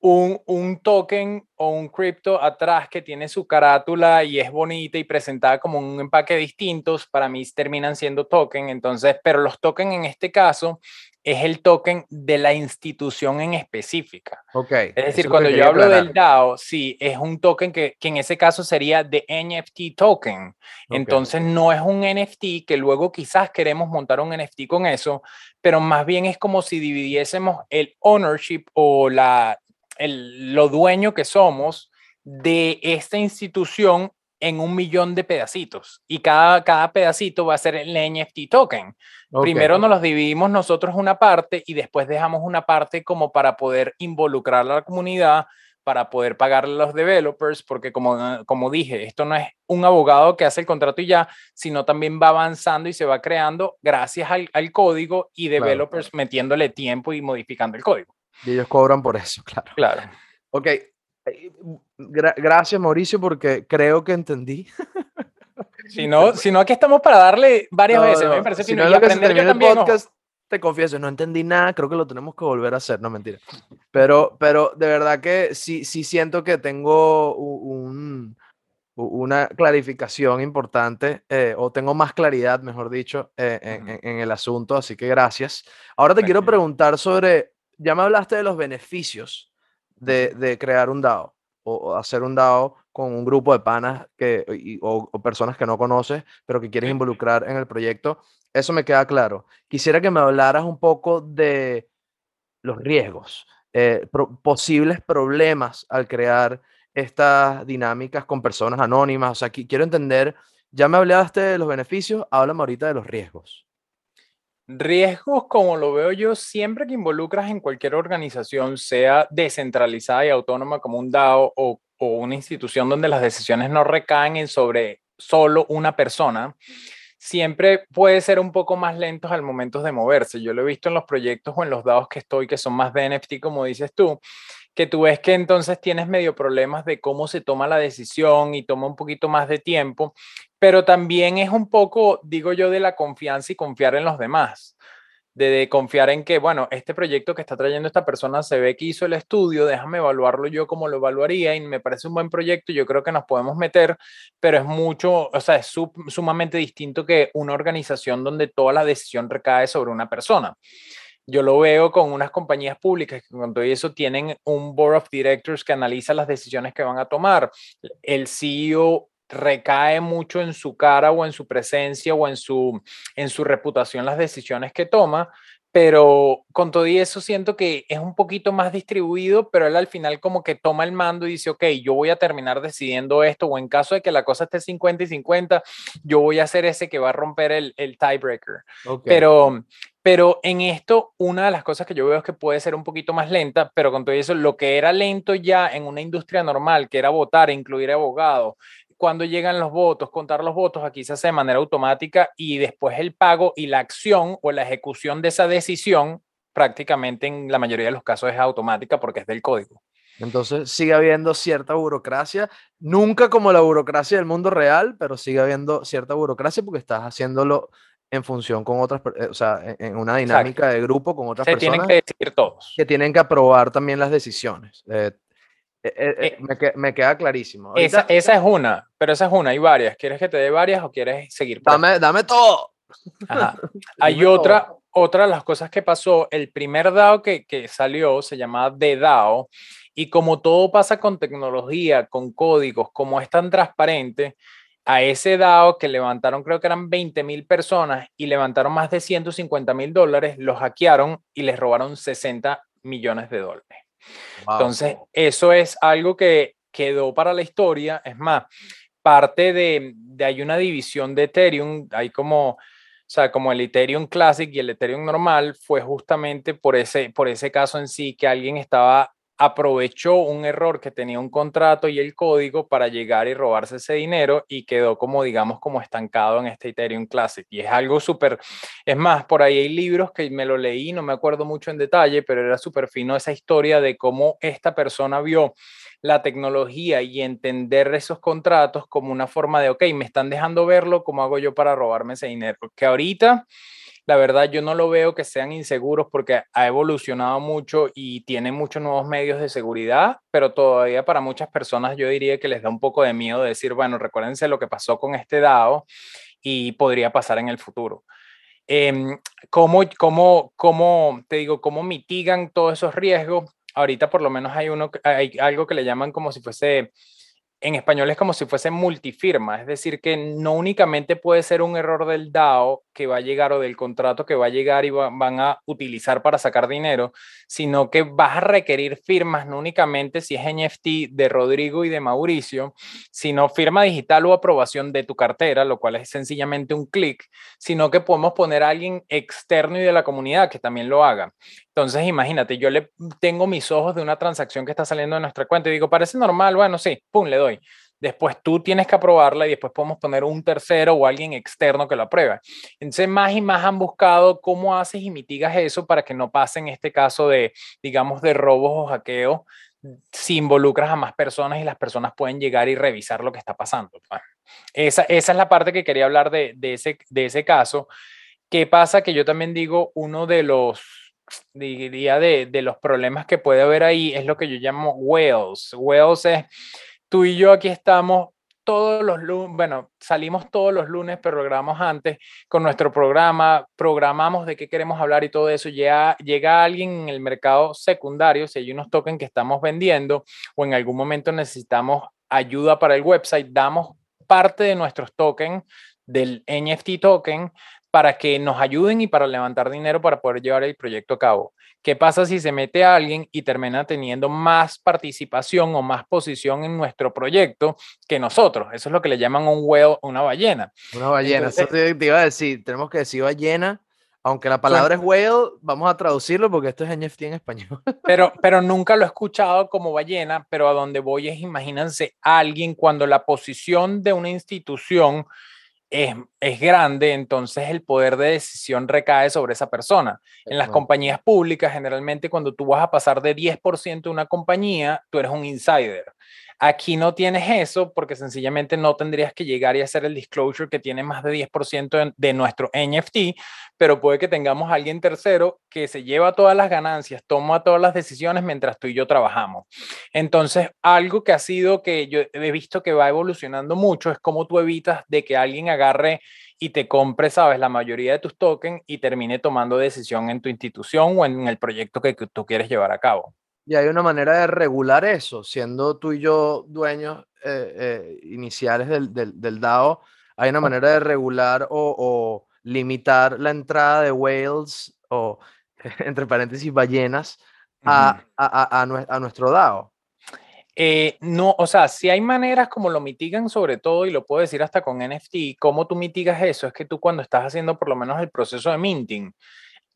un, un, token o un cripto atrás que tiene su carátula y es bonita y presentada como un empaque distintos, para mí terminan siendo token. Entonces, pero los tokens en este caso es el token de la institución en específica. Ok. Es decir, cuando yo hablo del DAO, sí, es un token que, que, en ese caso sería de NFT token. Entonces, no es un NFT que luego quizás queremos montar un NFT con eso, pero más bien es como si dividiésemos el ownership o la, el, lo dueño que somos de esta institución en un millón de pedacitos y cada, cada pedacito va a ser el NFT token. Primero nos los dividimos nosotros una parte y después dejamos una parte como para poder involucrar a la comunidad, para poder pagarle a los developers, porque como, como dije, esto no es un abogado que hace el contrato y ya, sino también va avanzando y se va creando gracias al, al código y developers metiéndole tiempo y modificando el código. Y ellos cobran por eso, claro. Claro. Ok. Gracias, Mauricio, porque creo que entendí. Si no, si no, aquí estamos para darle varias veces. Me parece si no, y aprender yo también. Podcast, te confieso, no entendí nada, creo que lo tenemos que volver a hacer, no mentira. Pero, pero de verdad que sí, sí siento que tengo un, una clarificación importante, eh, o tengo más claridad, mejor dicho, eh, en, en, el asunto, así que gracias. Ahora te quiero preguntar sobre ya me hablaste de los beneficios de, crear un DAO o, hacer un DAO con un grupo de panas que, o, personas que no conoces, pero que quieres involucrar en el proyecto. Eso me queda claro. Quisiera que me hablaras un poco de los riesgos, eh, posibles problemas al crear estas dinámicas con personas anónimas. O sea, quiero entender, ya me hablaste de los beneficios, háblame ahorita de los riesgos. Riesgos, como lo veo yo, siempre que involucras en cualquier organización, sea descentralizada y autónoma como un DAO o, una institución donde las decisiones no recaen en sobre solo una persona, siempre puede ser un poco más lentos al momento de moverse. Yo lo he visto en los proyectos o en los DAOs que estoy, que son más de NFT, como dices tú, que tú ves que entonces tienes medio problemas de cómo se toma la decisión y toma un poquito más de tiempo, pero también es un poco, digo yo, de la confianza y confiar en los demás, de, confiar en que, bueno, este proyecto que está trayendo esta persona se ve que hizo el estudio, déjame evaluarlo yo como lo evaluaría y me parece un buen proyecto, yo creo que nos podemos meter, pero es mucho, o sea, es sumamente distinto que una organización donde toda la decisión recae sobre una persona. Yo lo veo con unas compañías públicas que con todo eso tienen un board of directors que analiza las decisiones que van a tomar. El CEO recae mucho en su cara o en su presencia o en su, en su reputación las decisiones que toma, pero con todo eso siento que es un poquito más distribuido, pero él al final como que toma el mando y dice, ok, yo voy a terminar decidiendo esto, o en caso de que la cosa esté 50 y 50, yo voy a ser ese que va a romper el, el tiebreaker. Pero, pero en esto, una de las cosas que yo veo es que puede ser un poquito más lenta, pero con todo eso, lo que era lento ya en una industria normal, que era votar, e incluir abogados, cuando llegan los votos, contar los votos, aquí se hace de manera automática y después el pago y la acción o la ejecución de esa decisión prácticamente en la mayoría de los casos es automática porque es del código. Entonces sigue habiendo cierta burocracia, nunca como la burocracia del mundo real, pero sigue habiendo cierta burocracia porque estás haciéndolo en función con otras, eh, o sea, en una dinámica de grupo con otras Se personas. tienen que decidir todos. Que tienen que aprobar también las decisiones. Eh, eh, me, me, queda clarísimo. esa, esa, es una, pero esa es una, hay varias. ¿Quieres que te dé varias o quieres seguir? Dame, dame todo. Ajá. Hay otra, otra de las cosas que pasó, el primer DAO que, que salió se llamaba The DAO y como todo pasa con tecnología, con códigos, como es tan transparente, a ese DAO que levantaron, creo que eran 20 mil personas y levantaron más de 150 mil dólares, los hackearon y les robaron 60 millones de dólares. Entonces, eso es algo que quedó para la historia. Es más, parte de, de, hay una división de Ethereum, hay como, o sea, como el Ethereum Classic y el Ethereum normal, fue justamente por ese, por ese caso en sí que alguien estaba aprovechó un error que tenía un contrato y el código para llegar y robarse ese dinero y quedó como, digamos, como estancado en este Ethereum Classic. Y es algo súper, es más, por ahí hay libros que me lo leí, no me acuerdo mucho en detalle, pero era súper fino esa historia de cómo esta persona vio la tecnología y entender esos contratos como una forma de, ok, me están dejando verlo, ¿cómo hago yo para robarme ese dinero? Que ahorita la verdad yo no lo veo que sean inseguros porque ha evolucionado mucho y tiene muchos nuevos medios de seguridad, pero todavía para muchas personas yo diría que les da un poco de miedo decir, bueno, recuérdense lo que pasó con este DAO y podría pasar en el futuro. Eh, ¿cómo, cómo, cómo, te digo, cómo mitigan todos esos riesgos? Ahorita por lo menos hay, uno, hay algo que le llaman como si fuese en español es como si fuese multifirma, es decir, que no únicamente puede ser un error del DAO que va a llegar o del contrato que va a llegar y van a utilizar para sacar dinero, sino que vas a requerir firmas no únicamente si es NFT de Rodrigo y de Mauricio, sino firma digital o aprobación de tu cartera, lo cual es sencillamente un clic, sino que podemos poner a alguien externo y de la comunidad que también lo haga. Entonces, imagínate, yo le tengo mis ojos de una transacción que está saliendo de nuestra cuenta y digo, parece normal, bueno, sí, pum, le doy. Después tú tienes que aprobarla y después podemos poner un tercero o alguien externo que lo apruebe. Entonces, más y más han buscado cómo haces y mitigas eso para que no pase en este caso de, digamos, de robos o hackeos si involucras a más personas y las personas pueden llegar y revisar lo que está pasando. Esa, esa es la parte que quería hablar de, de, ese, de ese caso. ¿Qué pasa? Que yo también digo, uno de los diría, de, los problemas que puede haber ahí es lo que yo llamo whales. Whales es, tú y yo aquí estamos todos los lunes, bueno, salimos todos los lunes, pero lo grabamos antes con nuestro programa, programamos de qué queremos hablar y todo eso. Llega, llega alguien en el mercado secundario, si hay unos tokens que estamos vendiendo o en algún momento necesitamos ayuda para el website, damos parte de nuestros tokens del NFT token para que nos ayuden y para levantar dinero para poder llevar el proyecto a cabo. ¿Qué pasa si se mete a alguien y termina teniendo más participación o más posición en nuestro proyecto que nosotros? Eso es lo que le llaman un whale, una ballena. Una ballena, eso te, iba a decir, tenemos que decir ballena, aunque la palabra es whale, vamos a traducirlo porque esto es NFT en español. Pero, pero nunca lo he escuchado como ballena, pero a donde voy es, imagínense, alguien cuando la posición de una institución es, grande, entonces el poder de decisión recae sobre esa persona. En las compañías públicas, generalmente cuando tú vas a pasar de 10% de una compañía, tú eres un insider. Aquí no tienes eso porque sencillamente no tendrías que llegar y hacer el disclosure que tiene más de 10% de nuestro NFT, pero puede que tengamos alguien tercero que se lleva todas las ganancias, toma todas las decisiones mientras tú y yo trabajamos. Entonces, algo que ha sido que yo he visto que va evolucionando mucho es cómo tú evitas de que alguien agarre y te compre, sabes, la mayoría de tus tokens y termine tomando decisión en tu institución o en el proyecto que tú quieres llevar a cabo. Y hay una manera de regular eso, siendo tú y yo dueños eh, eh, iniciales del, del, DAO, hay una manera de regular o, limitar la entrada de whales o, entre paréntesis, ballenas a, a, a, nuestro DAO. Eh, no, o sea, si hay maneras como lo mitigan sobre todo, y lo puedo decir hasta con NFT, cómo tú mitigas eso, es que tú cuando estás haciendo por lo menos el proceso de minting,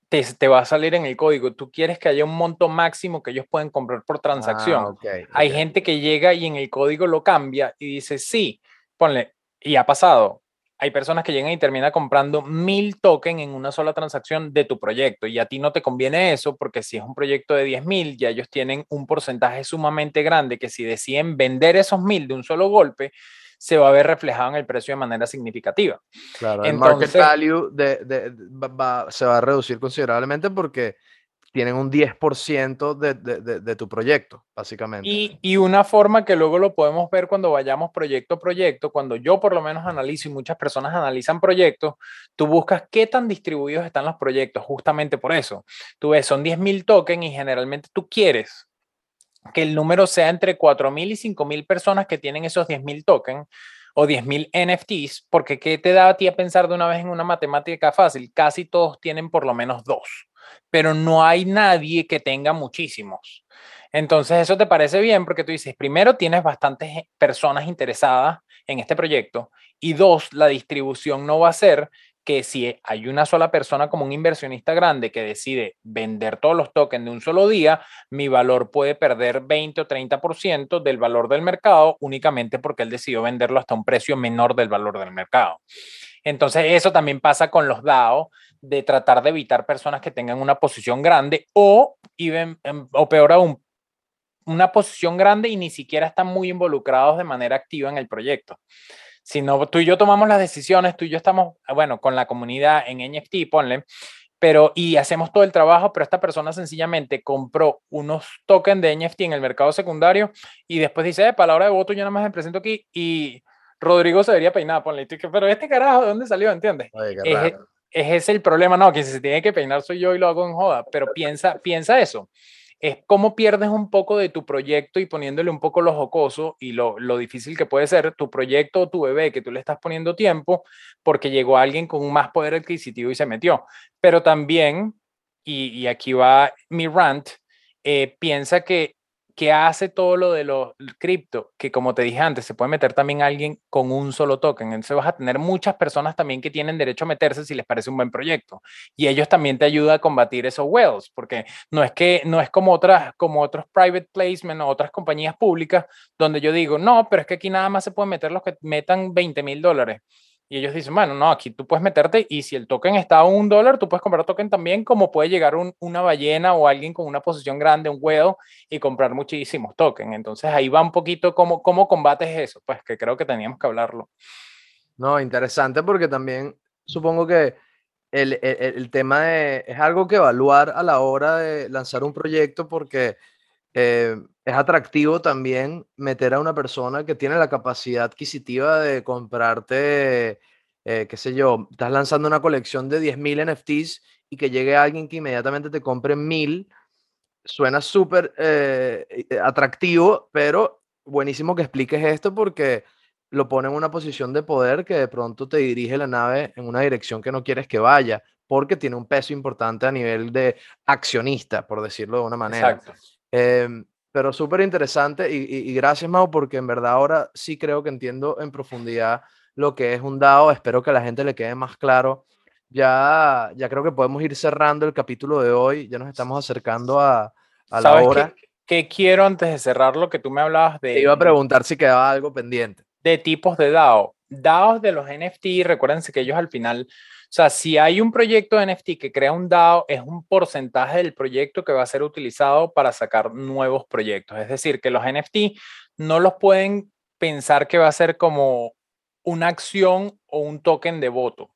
te, va a salir en el código. Tú quieres que haya un monto máximo que ellos pueden comprar por transacción. Ah, Hay gente que llega y en el código lo cambia y dice, sí, ponle, y ha pasado. hay personas que llegan y terminan comprando mil tokens en una sola transacción de tu proyecto y a ti no te conviene eso porque si es un proyecto de 10 mil, ya ellos tienen un porcentaje sumamente grande que si deciden vender esos mil de un solo golpe, se va a ver reflejado en el precio de manera significativa. Claro, el market value de, se va a reducir considerablemente porque tienen un 10% de, de, de, tu proyecto, básicamente. Y, y, una forma que luego lo podemos ver cuando vayamos proyecto a proyecto, cuando yo por lo menos analizo y muchas personas analizan proyectos, tú buscas qué tan distribuidos están los proyectos, justamente por eso. Tú ves, son 10.000 tokens y generalmente tú quieres que el número sea entre 4.000 y 5.000 personas que tienen esos 10.000 tokens o 10.000 NFTs, porque ¿qué te da a ti a pensar de una vez en una matemática fácil? Casi todos tienen por lo menos dos pero no hay nadie que tenga muchísimos. Entonces, eso te parece bien porque tú dices, primero, tienes bastantes personas interesadas en este proyecto y dos, la distribución no va a ser que si hay una sola persona como un inversionista grande que decide vender todos los tokens de un solo día, mi valor puede perder 20 o 30% del valor del mercado únicamente porque él decidió venderlo hasta un precio menor del valor del mercado. Entonces, eso también pasa con los DAO, de tratar de evitar personas que tengan una posición grande o, em, o peor aún, una posición grande y ni siquiera están muy involucrados de manera activa en el proyecto. Si no, tú y yo tomamos las decisiones, tú y yo estamos, bueno, con la comunidad en NFT, ponle, pero y hacemos todo el trabajo, pero esta persona sencillamente compró unos tokens de NFT en el mercado secundario y después dice, para la hora de voto yo nada más me presento aquí y Rodrigo se debería peinar, ponle, pero este carajo, ¿de dónde salió? ¿Entiendes? es, ese es el problema, no, que si se tiene que peinar soy yo y lo hago en joda, pero piensa, piensa eso. Es cómo pierdes un poco de tu proyecto y poniéndole un poco lo jocoso y lo, lo difícil que puede ser tu proyecto o tu bebé que tú le estás poniendo tiempo porque llegó alguien con más poder adquisitivo y se metió. Pero también, y, aquí va mi rant, eh, piensa que que hace todo lo de los cripto, que como te dije antes, se puede meter también alguien con un solo token. Entonces vas a tener muchas personas también que tienen derecho a meterse si les parece un buen proyecto. Y ellos también te ayudan a combatir esos whales, porque no es que no es como otras como otros private placement o otras compañías públicas donde yo digo, "No, pero es que aquí nada más se pueden meter los que metan 20 mil dólares." Y ellos dicen, bueno, no, aquí tú puedes meterte y si el token está a un dólar, tú puedes comprar token también, como puede llegar una ballena o alguien con una posición grande, un huevo, y comprar muchísimos tokens. Entonces ahí va un poquito cómo, cómo combates eso, pues que creo que teníamos que hablarlo. No, interesante porque también supongo que el, el, el tema de, es algo que evaluar a la hora de lanzar un proyecto porque eh, es atractivo también meter a una persona que tiene la capacidad adquisitiva de comprarte, eh, qué sé yo, estás lanzando una colección de 10.000 NFTs y que llegue alguien que inmediatamente te compre 1.000, suena súper eh, atractivo, pero buenísimo que expliques esto porque lo pone en una posición de poder que de pronto te dirige la nave en una dirección que no quieres que vaya, porque tiene un peso importante a nivel de accionista, por decirlo de una manera. Exacto. Em, pero súper interesante y, gracias, Mau, porque en verdad ahora sí creo que entiendo en profundidad lo que es un DAO. Espero que a la gente le quede más claro. Ya, ya creo que podemos ir cerrando el capítulo de hoy. Ya nos estamos acercando a, a la hora. Qué, ¿Qué quiero antes de cerrar lo que tú me hablabas de? Te iba a preguntar si quedaba algo pendiente. De tipos de DAO. DAOs de los NFT, recuérdense que ellos al final o sea, si hay un proyecto de NFT que crea un DAO, es un porcentaje del proyecto que va a ser utilizado para sacar nuevos proyectos. Es decir, que los NFT no los pueden pensar que va a ser como una acción o un token de voto.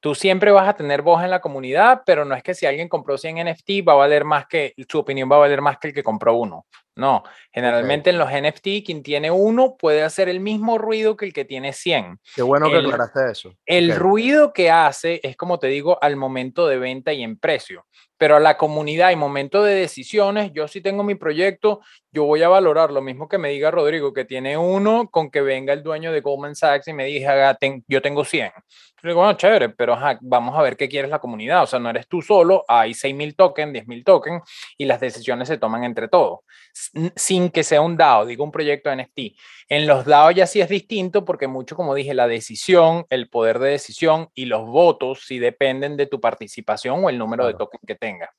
Tú siempre vas a tener voz en la comunidad, pero no es que si alguien compró 100 NFT va a valer más que, su opinión va a valer más que el que compró uno. No, generalmente en los NFT quien tiene uno puede hacer el mismo ruido que el que tiene 100. Qué bueno que aclaraste eso. El ruido que hace es como te digo al momento de venta y en precio pero a la comunidad y momento de decisiones, yo sí tengo mi proyecto, yo voy a valorar lo mismo que me diga Rodrigo, que tiene uno, con que venga el dueño de Goldman Sachs y me diga, yo tengo 100. Yo digo, bueno, chévere, pero vamos a ver qué quieres la comunidad. O sea, no eres tú solo, hay 6.000 tokens, 10.000 tokens y las decisiones se toman entre todos, sin que sea un DAO, digo un proyecto de NFT. En los DAO ya sí es distinto porque mucho, como dije, la decisión, el poder de decisión y los votos sí dependen de tu participación o el número de tokens que tengas.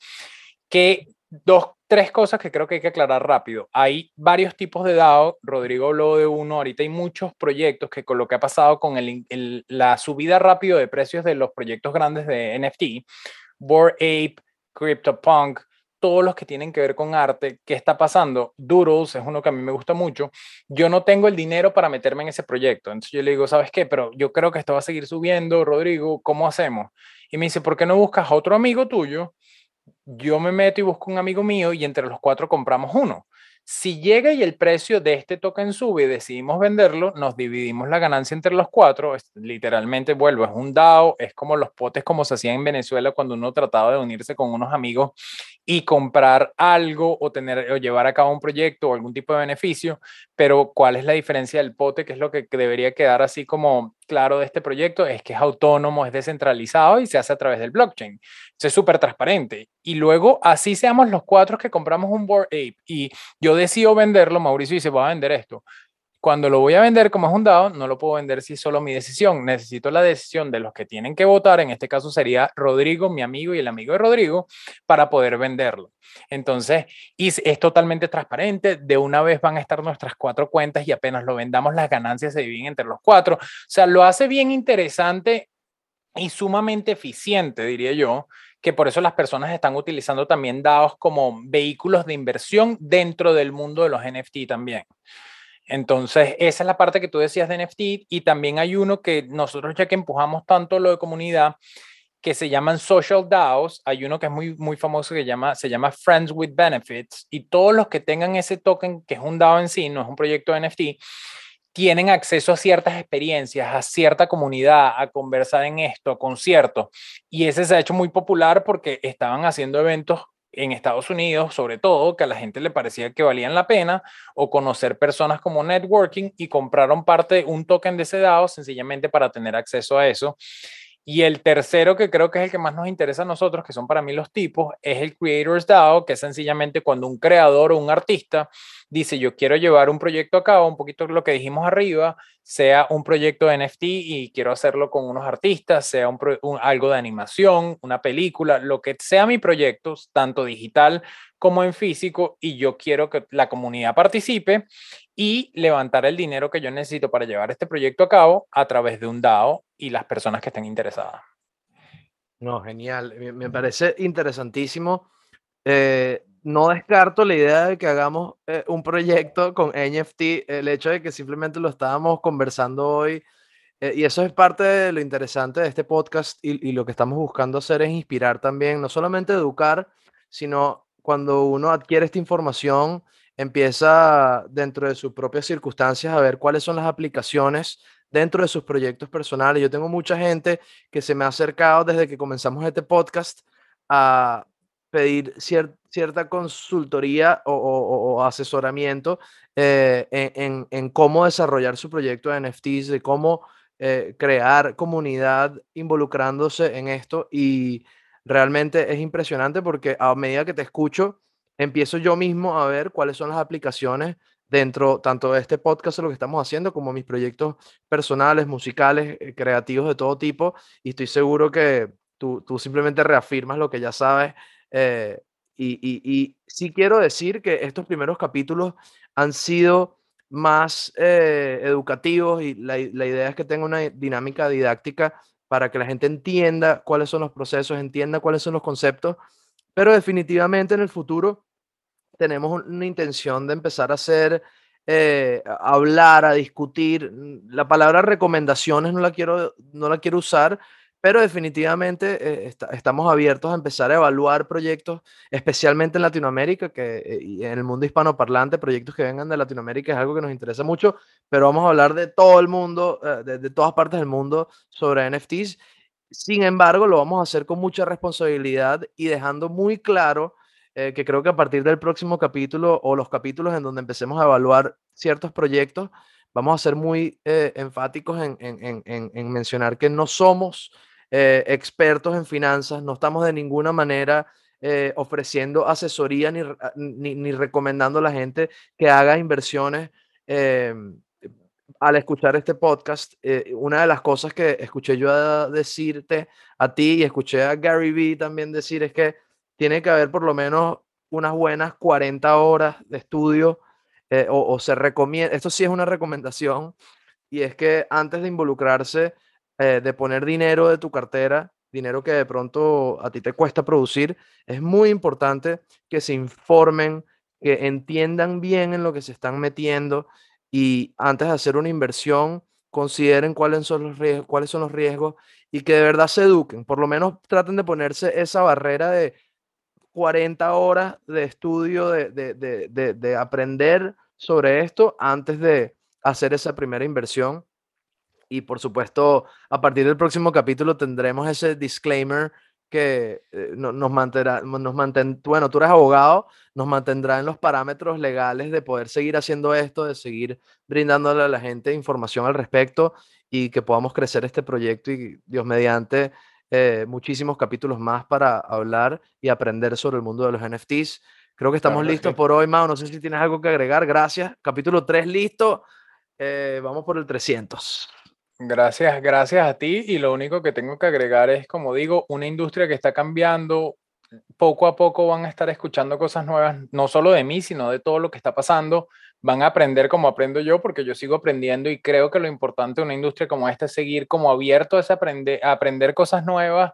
Que dos tres cosas que creo que hay que aclarar rápido. Hay varios tipos de DAO, Rodrigo habló de uno, ahorita hay muchos proyectos que con lo que ha pasado con el, la subida rápido de precios de los proyectos grandes de NFT, Bored Ape, CryptoPunk, todos los que tienen que ver con arte, ¿qué está pasando? Doodles es uno que a mí me gusta mucho. Yo no tengo el dinero para meterme en ese proyecto. Entonces yo le digo, ¿sabes qué? Pero yo creo que esto va a seguir subiendo, Rodrigo, ¿cómo hacemos? Y me dice, ¿por qué no buscas a otro amigo tuyo? Yo me meto y busco un amigo mío y entre los cuatro compramos uno. Si llega y el precio de este token sube y decidimos venderlo, nos dividimos la ganancia entre los cuatro. literalmente vuelvo, es un DAO, es como los potes como se hacía en Venezuela cuando uno trataba de unirse con unos amigos y comprar algo o tener o llevar a cabo un proyecto o algún tipo de beneficio, pero ¿cuál es la diferencia del pote? Que es lo que debería quedar así como claro de este proyecto, es que es autónomo, es descentralizado y se hace a través del blockchain. Es súper transparente. Y luego, así seamos los cuatro que compramos un Board Ape y yo decido venderlo, Mauricio dice, voy a vender esto. Cuando lo voy a vender como es un DAO, no lo puedo vender si solo mi decisión. Necesito la decisión de los que tienen que votar. En este caso sería Rodrigo, mi amigo y el amigo de Rodrigo, para poder venderlo. Entonces, es totalmente transparente. De una vez van a estar nuestras cuatro cuentas y apenas lo vendamos, las ganancias se dividen entre los cuatro. O sea, lo hace bien interesante y sumamente eficiente, diría yo, que por eso las personas están utilizando también DAOs como vehículos de inversión dentro del mundo de los NFT también. Entonces, esa es la parte que tú decías de NFT y también hay uno que nosotros ya que empujamos tanto lo de comunidad, que se llaman social DAOs. Hay uno que es muy, muy famoso que llama, se llama Friends with Benefits y todos los que tengan ese token, que es un DAO en sí, no es un proyecto de NFT, tienen acceso a ciertas experiencias, a cierta comunidad, a conversar en esto, a conciertos. Y ese se ha hecho muy popular porque estaban haciendo eventos en Estados Unidos, sobre todo, que a la gente le parecía que valían la pena, o conocer personas como networking y compraron parte, un token de ese DAO sencillamente para tener acceso a eso. Y el tercero, que creo que es el que más nos interesa a nosotros, que son para mí los tipos, es el Creators DAO, que es sencillamente cuando un creador o un artista dice, yo quiero llevar un proyecto a cabo, un poquito lo que dijimos arriba, sea un proyecto de NFT y quiero hacerlo con unos artistas, sea un, algo de animación, una película, lo que sea mi proyecto, tanto digital como en físico, y yo quiero que la comunidad participe y levantar el dinero que yo necesito para llevar este proyecto a cabo a través de un DAO y las personas que estén interesadas. No, genial. Me parece interesantísimo. Eh, no descarto la idea de que hagamos eh, un proyecto con NFT, el hecho de que simplemente lo estábamos conversando hoy, eh, y eso es parte de lo interesante de este podcast y, lo que estamos buscando hacer es inspirar también, no solamente educar, sino cuando uno adquiere esta información, empieza dentro de sus propias circunstancias a ver cuáles son las aplicaciones dentro de sus proyectos personales. Yo tengo mucha gente que se me ha acercado desde que comenzamos este podcast a pedir cierta consultoría o, asesoramiento eh, en, cómo desarrollar su proyecto de NFTs, de cómo eh, crear comunidad involucrándose en esto. Y realmente es impresionante porque a medida que te escucho, empiezo yo mismo a ver cuáles son las aplicaciones dentro tanto de este podcast, lo que estamos haciendo, como mis proyectos personales, musicales, eh, creativos de todo tipo. Y estoy seguro que tú, tú simplemente reafirmas lo que ya sabes eh, y, y, sí quiero decir que estos primeros capítulos han sido más eh, educativos y la, la, idea es que tenga una dinámica didáctica para que la gente entienda cuáles son los procesos, entienda cuáles son los conceptos, pero definitivamente en el futuro tenemos una intención de empezar a hacer, eh, a hablar, a discutir. La palabra recomendaciones no la quiero, no la quiero usar, pero definitivamente eh, estamos abiertos a empezar a evaluar proyectos, especialmente en Latinoamérica, que eh, y en el mundo hispanoparlante, proyectos que vengan de Latinoamérica es algo que nos interesa mucho, pero vamos a hablar de todo el mundo, eh, de, todas partes del mundo sobre NFTs. Sin embargo, lo vamos a hacer con mucha responsabilidad y dejando muy claro que creo que a partir del próximo capítulo o los capítulos en donde empecemos a evaluar ciertos proyectos, vamos a ser muy enfáticos en, en, en, en mencionar que no somos eh, expertos en finanzas, no estamos de ninguna manera eh, ofreciendo asesoría ni, ni, recomendando a la gente que haga inversiones. Em, al escuchar este podcast, eh, una de las cosas que escuché yo decirte a ti y escuché a Gary Vee también decir es que tiene que haber por lo menos unas buenas 40 horas de estudio eh, o, se recomienda, esto sí es una recomendación, y es que antes de involucrarse, eh, de poner dinero de tu cartera, dinero que de pronto a ti te cuesta producir, es muy importante que se informen, que entiendan bien en lo que se están metiendo y antes de hacer una inversión, consideren cuáles son los riesgos, cuáles son los riesgos y que de verdad se eduquen. Por lo menos traten de ponerse esa barrera de 40 horas de estudio, de, de, de, aprender sobre esto antes de hacer esa primera inversión. Y por supuesto, a partir del próximo capítulo tendremos ese disclaimer que eh, nos mantendrá, nos mantén, bueno, tú eres abogado, nos mantendrá en los parámetros legales de poder seguir haciendo esto, de seguir brindándole a la gente información al respecto y que podamos crecer este proyecto y Dios mediante eh, muchísimos capítulos más para hablar y aprender sobre el mundo de los NFTs. Creo que estamos listos por hoy, Mao. No sé si tienes algo que agregar. Gracias. Capítulo 3 listo. Eh, vamos por el 300. Gracias, gracias a ti. Y lo único que tengo que agregar es, como digo, una industria que está cambiando. Poco a poco van a estar escuchando cosas nuevas, no solo de mí, sino de todo lo que está pasando. Van a aprender como aprendo yo, porque yo sigo aprendiendo y creo que lo importante de una industria como esta es seguir como abierto a, aprender, a aprender cosas nuevas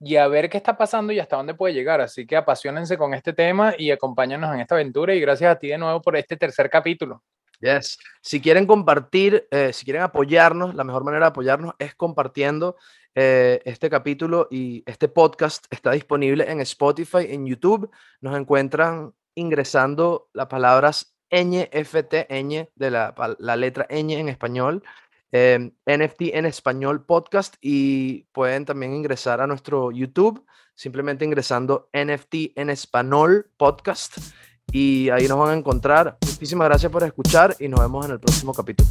y a ver qué está pasando y hasta dónde puede llegar. Así que apasionense con este tema y acompáñanos en esta aventura. Y gracias a ti de nuevo por este tercer capítulo. Yes. Si quieren compartir, eh, si quieren apoyarnos, la mejor manera de apoyarnos es compartiendo eh, este capítulo y este podcast está disponible en Spotify, en YouTube. Nos encuentran ingresando las palabras NFT, ñ, de la, la letra ñ en español, eh, NFT en español podcast y pueden también ingresar a nuestro YouTube simplemente ingresando NFT en español podcast y ahí nos van a encontrar. Muchísimas gracias por escuchar y nos vemos en el próximo capítulo.